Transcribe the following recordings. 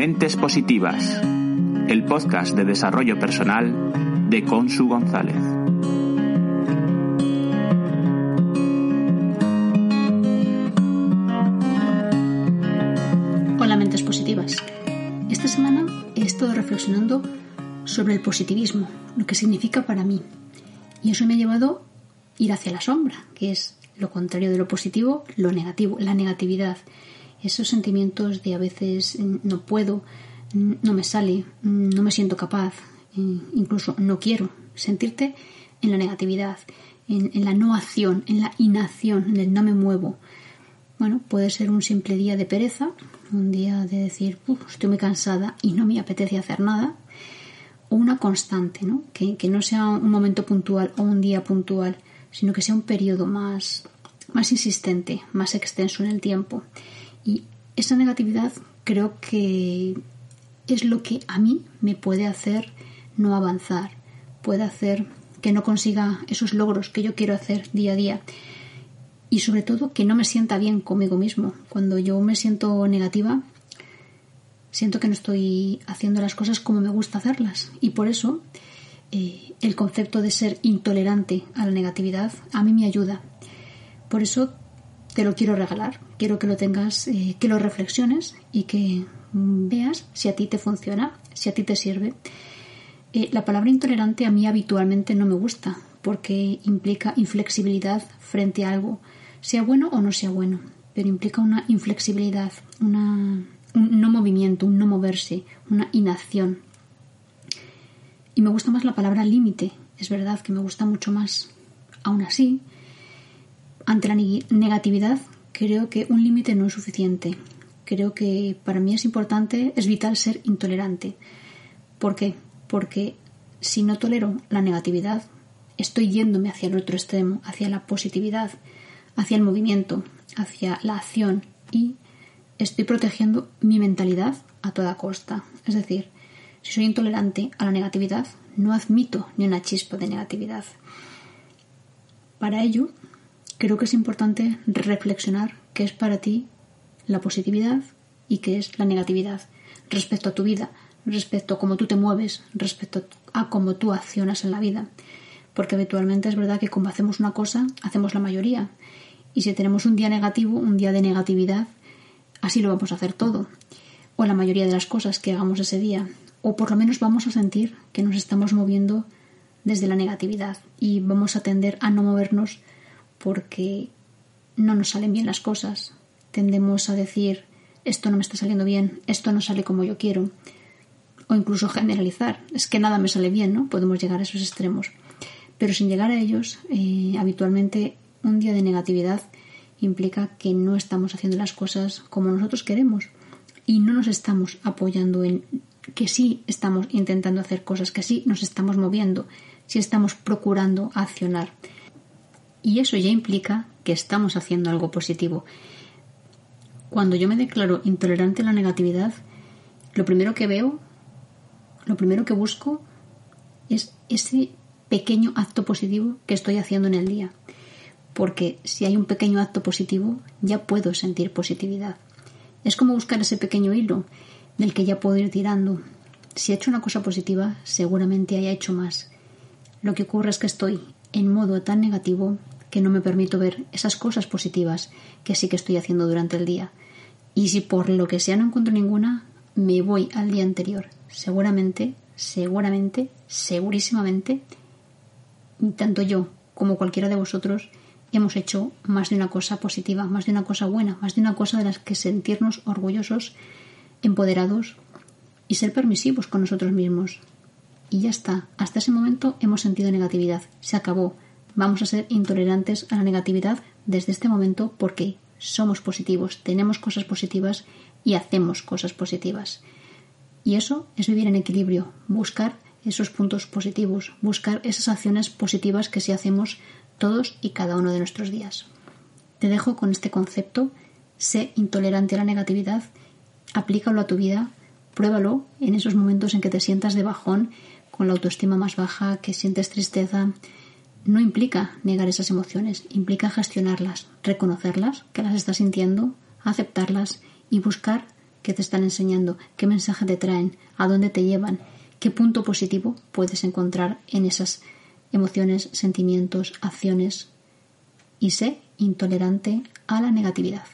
Mentes Positivas, el podcast de desarrollo personal de Consu González. Hola Mentes Positivas. Esta semana he estado reflexionando sobre el positivismo, lo que significa para mí. Y eso me ha llevado a ir hacia la sombra, que es lo contrario de lo positivo, lo negativo, la negatividad. Esos sentimientos de a veces mm, no puedo, mm, no me sale, mm, no me siento capaz, incluso no quiero. Sentirte en la negatividad, en, la no acción, en la inacción, en el no me muevo. Bueno, puede ser un simple día de pereza, un día de decir, estoy muy cansada y no me apetece hacer nada, o una constante, ¿no? Que, que, no sea un momento puntual o un día puntual, sino que sea un periodo más, más insistente, más extenso en el tiempo. Y esa negatividad creo que es lo que a mí me puede hacer no avanzar, puede hacer que no consiga esos logros que yo quiero hacer día a día y sobre todo que no me sienta bien conmigo mismo. Cuando yo me siento negativa, siento que no estoy haciendo las cosas como me gusta hacerlas y por eso eh, el concepto de ser intolerante a la negatividad a mí me ayuda. Por eso te lo quiero regalar. Quiero que lo tengas, eh, que lo reflexiones y que veas si a ti te funciona, si a ti te sirve. Eh, la palabra intolerante a mí habitualmente no me gusta porque implica inflexibilidad frente a algo, sea bueno o no sea bueno, pero implica una inflexibilidad, una, un no movimiento, un no moverse, una inacción. Y me gusta más la palabra límite, es verdad que me gusta mucho más. Aún así, ante la negatividad, creo que un límite no es suficiente. Creo que para mí es importante, es vital ser intolerante. ¿Por qué? Porque si no tolero la negatividad, estoy yéndome hacia el otro extremo, hacia la positividad, hacia el movimiento, hacia la acción y estoy protegiendo mi mentalidad a toda costa. Es decir, si soy intolerante a la negatividad, no admito ni una chispa de negatividad. Para ello, creo que es importante reflexionar qué es para ti la positividad y qué es la negatividad respecto a tu vida, respecto a cómo tú te mueves, respecto a cómo tú accionas en la vida. Porque habitualmente es verdad que como hacemos una cosa, hacemos la mayoría. Y si tenemos un día negativo, un día de negatividad, así lo vamos a hacer todo. O la mayoría de las cosas que hagamos ese día. O por lo menos vamos a sentir que nos estamos moviendo desde la negatividad y vamos a tender a no movernos porque no nos salen bien las cosas. Tendemos a decir esto no me está saliendo bien, esto no sale como yo quiero. O incluso generalizar, es que nada me sale bien, ¿no? Podemos llegar a esos extremos. Pero sin llegar a ellos, eh, habitualmente un día de negatividad implica que no estamos haciendo las cosas como nosotros queremos y no nos estamos apoyando en que sí estamos intentando hacer cosas, que sí nos estamos moviendo, sí estamos procurando accionar. Y eso ya implica que estamos haciendo algo positivo. Cuando yo me declaro intolerante a la negatividad, lo primero que veo, lo primero que busco es ese pequeño acto positivo que estoy haciendo en el día. Porque si hay un pequeño acto positivo, ya puedo sentir positividad. Es como buscar ese pequeño hilo del que ya puedo ir tirando. Si he hecho una cosa positiva, seguramente haya hecho más. Lo que ocurre es que estoy en modo tan negativo que no me permito ver esas cosas positivas que sí que estoy haciendo durante el día. Y si por lo que sea no encuentro ninguna, me voy al día anterior. Seguramente, seguramente, segurísimamente, tanto yo como cualquiera de vosotros hemos hecho más de una cosa positiva, más de una cosa buena, más de una cosa de las que sentirnos orgullosos, empoderados y ser permisivos con nosotros mismos. Y ya está, hasta ese momento hemos sentido negatividad, se acabó, Vamos a ser intolerantes a la negatividad desde este momento porque somos positivos, tenemos cosas positivas y hacemos cosas positivas. Y eso es vivir en equilibrio, buscar esos puntos positivos, buscar esas acciones positivas que sí hacemos todos y cada uno de nuestros días. Te dejo con este concepto, sé intolerante a la negatividad, aplícalo a tu vida, pruébalo en esos momentos en que te sientas de bajón, con la autoestima más baja, que sientes tristeza. No implica negar esas emociones, implica gestionarlas, reconocerlas, que las estás sintiendo, aceptarlas y buscar qué te están enseñando, qué mensaje te traen, a dónde te llevan, qué punto positivo puedes encontrar en esas emociones, sentimientos, acciones y sé intolerante a la negatividad.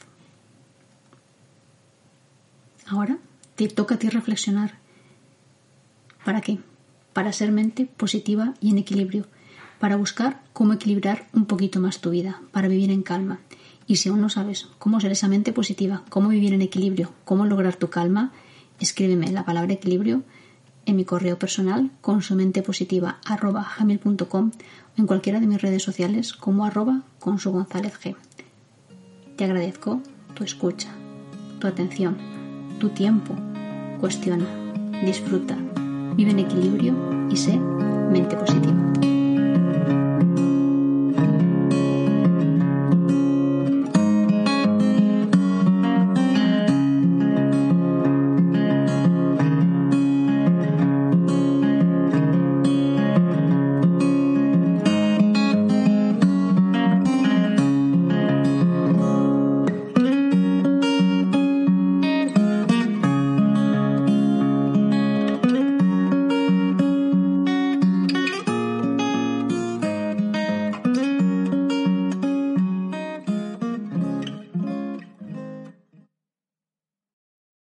Ahora te toca a ti reflexionar. ¿Para qué? Para ser mente positiva y en equilibrio, para buscar cómo equilibrar un poquito más tu vida, para vivir en calma. Y si aún no sabes cómo ser esa mente positiva, cómo vivir en equilibrio, cómo lograr tu calma, escríbeme la palabra equilibrio en mi correo personal con su mente positiva arroba o en cualquiera de mis redes sociales como arroba con su González. Te agradezco tu escucha, tu atención, tu tiempo. Cuestiona, disfruta, vive en equilibrio y sé mente positiva.